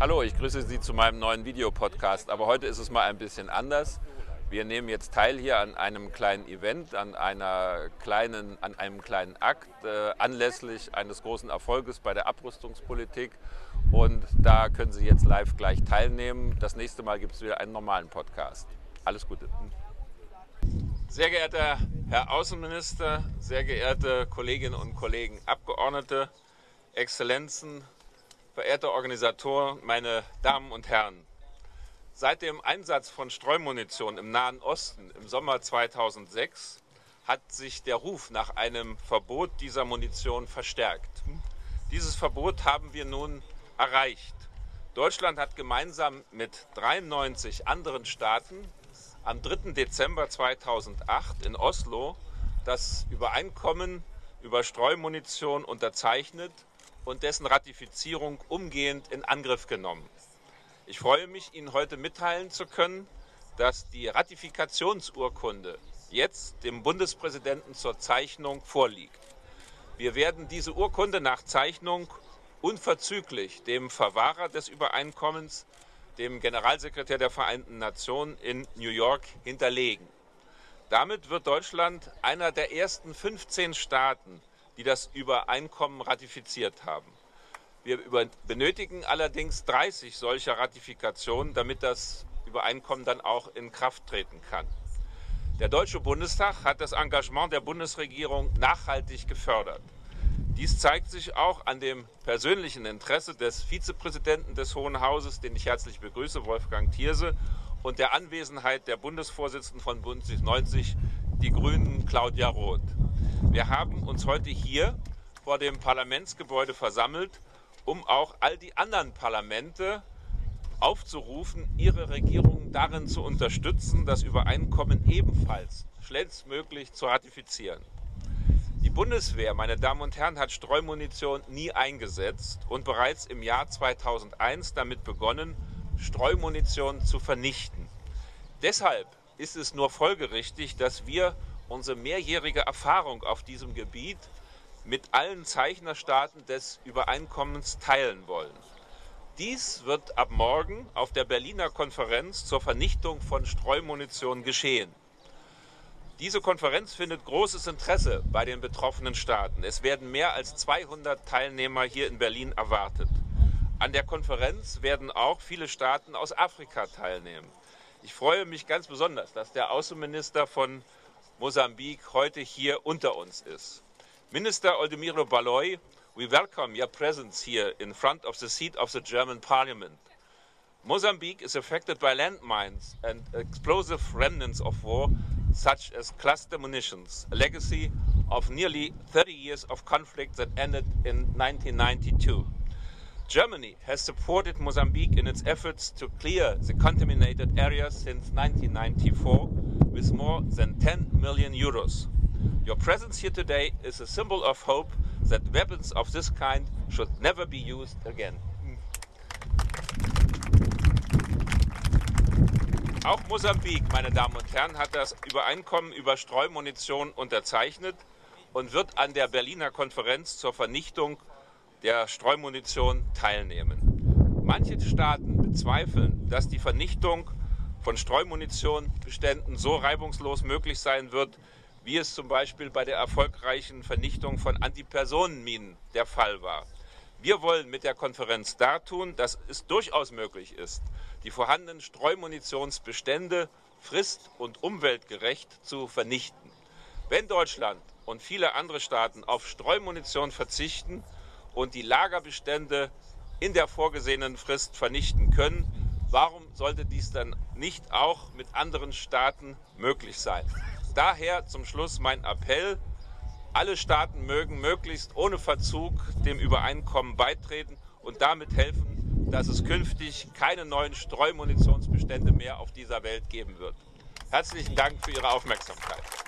Hallo, ich grüße Sie zu meinem neuen Videopodcast. Aber heute ist es mal ein bisschen anders. Wir nehmen jetzt teil hier an einem kleinen Event, an, einer kleinen, an einem kleinen Akt äh, anlässlich eines großen Erfolges bei der Abrüstungspolitik. Und da können Sie jetzt live gleich teilnehmen. Das nächste Mal gibt es wieder einen normalen Podcast. Alles Gute. Sehr geehrter Herr Außenminister, sehr geehrte Kolleginnen und Kollegen Abgeordnete, Exzellenzen, verehrte Organisatoren, meine Damen und Herren. Seit dem Einsatz von Streumunition im Nahen Osten im Sommer 2006 hat sich der Ruf nach einem Verbot dieser Munition verstärkt. Dieses Verbot haben wir nun erreicht. Deutschland hat gemeinsam mit 93 anderen Staaten am 3. Dezember 2008 in Oslo das Übereinkommen über Streumunition unterzeichnet und dessen Ratifizierung umgehend in Angriff genommen. Ich freue mich, Ihnen heute mitteilen zu können, dass die Ratifikationsurkunde jetzt dem Bundespräsidenten zur Zeichnung vorliegt. Wir werden diese Urkunde nach Zeichnung unverzüglich dem Verwahrer des Übereinkommens, dem Generalsekretär der Vereinten Nationen in New York, hinterlegen. Damit wird Deutschland einer der ersten 15 Staaten, die das Übereinkommen ratifiziert haben. Wir benötigen allerdings 30 solcher Ratifikationen, damit das Übereinkommen dann auch in Kraft treten kann. Der Deutsche Bundestag hat das Engagement der Bundesregierung nachhaltig gefördert. Dies zeigt sich auch an dem persönlichen Interesse des Vizepräsidenten des Hohen Hauses, den ich herzlich begrüße, Wolfgang Thierse, und der Anwesenheit der Bundesvorsitzenden von Bund 90, die Grünen Claudia Roth. Wir haben uns heute hier vor dem Parlamentsgebäude versammelt, um auch all die anderen Parlamente aufzurufen, ihre Regierungen darin zu unterstützen, das Übereinkommen ebenfalls schnellstmöglich zu ratifizieren. Die Bundeswehr, meine Damen und Herren, hat Streumunition nie eingesetzt und bereits im Jahr 2001 damit begonnen, Streumunition zu vernichten. Deshalb ist es nur folgerichtig, dass wir unsere mehrjährige Erfahrung auf diesem Gebiet mit allen Zeichnerstaaten des Übereinkommens teilen wollen. Dies wird ab morgen auf der Berliner Konferenz zur Vernichtung von Streumunition geschehen. Diese Konferenz findet großes Interesse bei den betroffenen Staaten. Es werden mehr als 200 Teilnehmer hier in Berlin erwartet. An der Konferenz werden auch viele Staaten aus Afrika teilnehmen. Ich freue mich ganz besonders, dass der Außenminister von Mosambik heute hier unter uns ist. Minister Oldemiro Baloy, we welcome your presence here in front of the seat of the German parliament. Mozambique is affected by landmines and explosive remnants of war, such as cluster munitions, a legacy of nearly 30 years of conflict that ended in 1992. Germany has supported Mozambique in its efforts to clear the contaminated areas since 1994 with more than 10 million euros. Your presence here today is a symbol of hope that weapons of this kind should never be used again. Auch Mosambik, meine Damen und Herren, hat das Übereinkommen über Streumunition unterzeichnet und wird an der Berliner Konferenz zur Vernichtung der Streumunition teilnehmen. Manche Staaten bezweifeln, dass die Vernichtung von Streumunitionbeständen so reibungslos möglich sein wird, wie es zum Beispiel bei der erfolgreichen Vernichtung von Antipersonenminen der Fall war. Wir wollen mit der Konferenz dartun, dass es durchaus möglich ist, die vorhandenen Streumunitionsbestände frist- und umweltgerecht zu vernichten. Wenn Deutschland und viele andere Staaten auf Streumunition verzichten und die Lagerbestände in der vorgesehenen Frist vernichten können, warum sollte dies dann nicht auch mit anderen Staaten möglich sein? Daher zum Schluss mein Appell, alle Staaten mögen möglichst ohne Verzug dem Übereinkommen beitreten und damit helfen, dass es künftig keine neuen Streumunitionsbestände mehr auf dieser Welt geben wird. Herzlichen Dank für Ihre Aufmerksamkeit.